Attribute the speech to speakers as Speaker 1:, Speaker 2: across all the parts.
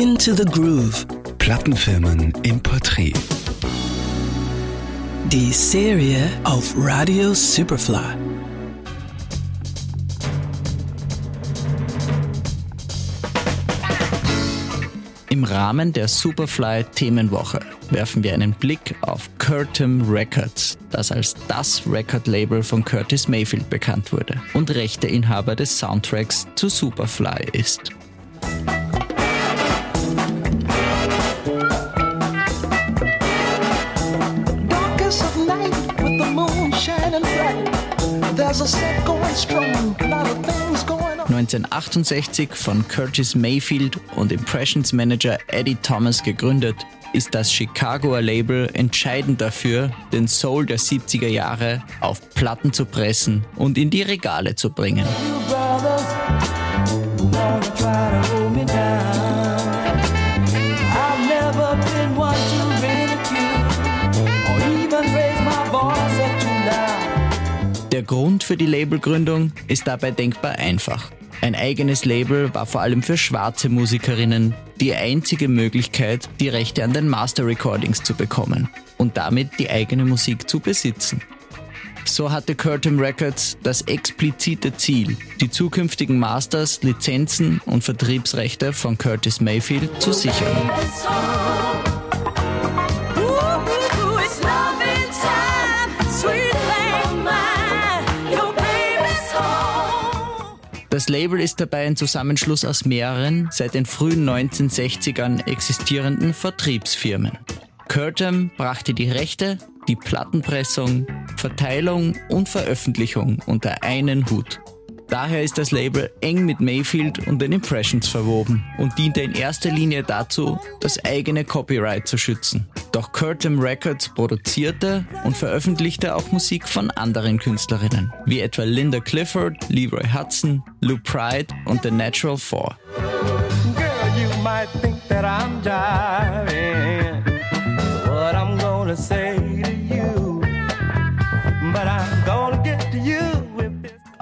Speaker 1: Into the Groove.
Speaker 2: Plattenfirmen im Porträt.
Speaker 1: Die Serie auf Radio Superfly.
Speaker 3: Im Rahmen der Superfly Themenwoche werfen wir einen Blick auf Curtin Records, das als das Record-Label von Curtis Mayfield bekannt wurde und Rechteinhaber des Soundtracks zu Superfly ist. 1968 von Curtis Mayfield und Impressions Manager Eddie Thomas gegründet, ist das Chicagoer Label entscheidend dafür, den Soul der 70er Jahre auf Platten zu pressen und in die Regale zu bringen.
Speaker 4: You brothers wanna try
Speaker 3: Der Grund für die Labelgründung ist dabei denkbar einfach. Ein eigenes Label war vor allem für schwarze Musikerinnen die einzige Möglichkeit, die Rechte an den Master Recordings zu bekommen und damit die eigene Musik zu besitzen. So hatte Curtin Records das explizite Ziel, die zukünftigen Masters, Lizenzen und Vertriebsrechte von Curtis Mayfield zu sichern. Das Label ist dabei ein Zusammenschluss aus mehreren seit den frühen 1960ern existierenden Vertriebsfirmen. Curtin brachte die Rechte, die Plattenpressung, Verteilung und Veröffentlichung unter einen Hut. Daher ist das Label eng mit Mayfield und den Impressions verwoben und diente in erster Linie dazu, das eigene Copyright zu schützen. Doch Curtin Records produzierte und veröffentlichte auch Musik von anderen Künstlerinnen, wie etwa Linda Clifford, Leroy Hudson, Lou Pride und The Natural Four.
Speaker 4: Girl,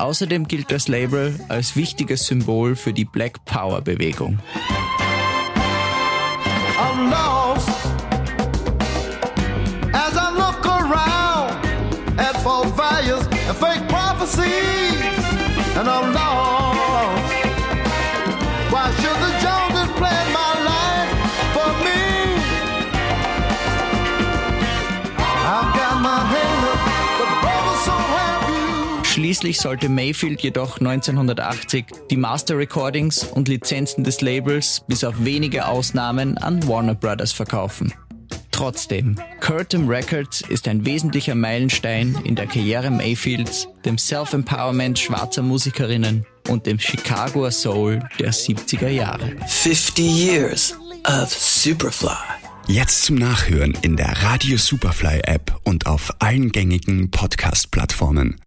Speaker 3: Außerdem gilt das Label als wichtiges Symbol für die Black Power Bewegung.
Speaker 4: And I'm lost. Why should the Joneses
Speaker 3: Schließlich sollte Mayfield jedoch 1980 die Master Recordings und Lizenzen des Labels bis auf wenige Ausnahmen an Warner Brothers verkaufen. Trotzdem, Curtin Records ist ein wesentlicher Meilenstein in der Karriere Mayfields, dem Self-Empowerment schwarzer Musikerinnen und dem Chicagoer Soul der 70er Jahre.
Speaker 1: 50 years of Superfly.
Speaker 2: Jetzt zum Nachhören in der Radio Superfly App und auf allen gängigen Podcast-Plattformen.